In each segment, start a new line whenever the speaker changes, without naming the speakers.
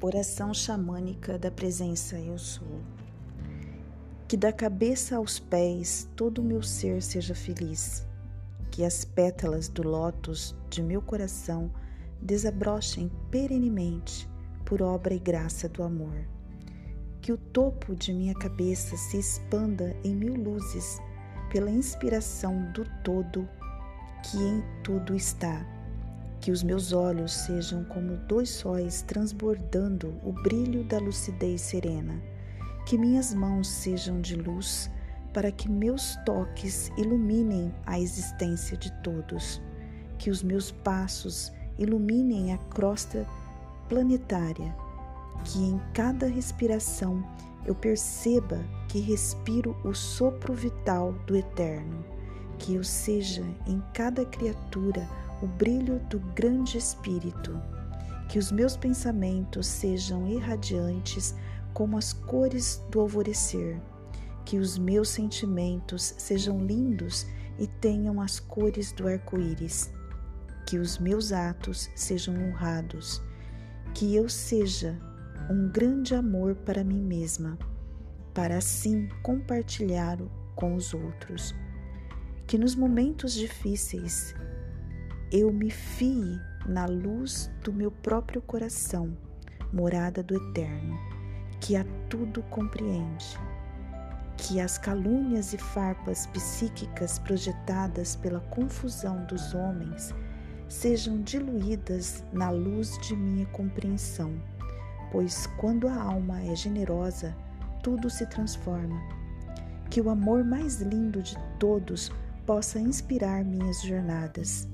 Oração xamânica da presença Eu Sou. Que da cabeça aos pés todo o meu ser seja feliz. Que as pétalas do lótus de meu coração desabrochem perenemente por obra e graça do amor. Que o topo de minha cabeça se expanda em mil luzes pela inspiração do todo que em tudo está que os meus olhos sejam como dois sóis transbordando o brilho da lucidez serena. Que minhas mãos sejam de luz para que meus toques iluminem a existência de todos. Que os meus passos iluminem a crosta planetária. Que em cada respiração eu perceba que respiro o sopro vital do eterno. Que eu seja em cada criatura o brilho do grande Espírito, que os meus pensamentos sejam irradiantes como as cores do alvorecer, que os meus sentimentos sejam lindos e tenham as cores do arco-íris, que os meus atos sejam honrados, que eu seja um grande amor para mim mesma, para assim compartilhar com os outros. Que nos momentos difíceis eu me fie na luz do meu próprio coração, morada do Eterno, que a tudo compreende, que as calúnias e farpas psíquicas projetadas pela confusão dos homens sejam diluídas na luz de minha compreensão, pois quando a alma é generosa, tudo se transforma. Que o amor mais lindo de todos possa inspirar minhas jornadas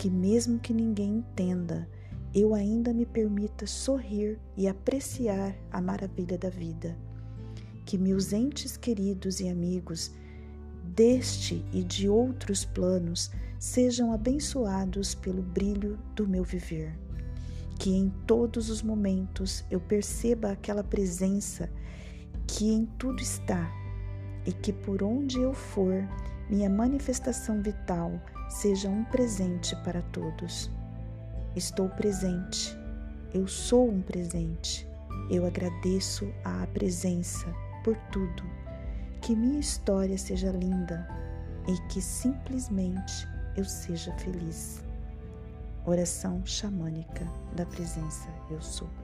que, mesmo que ninguém entenda, eu ainda me permita sorrir e apreciar a maravilha da vida. Que meus entes queridos e amigos deste e de outros planos sejam abençoados pelo brilho do meu viver. Que em todos os momentos eu perceba aquela presença que em tudo está e que por onde eu for, minha manifestação vital seja um presente para todos. Estou presente, eu sou um presente. Eu agradeço a presença por tudo. Que minha história seja linda e que simplesmente eu seja feliz. Oração xamânica da presença Eu Sou.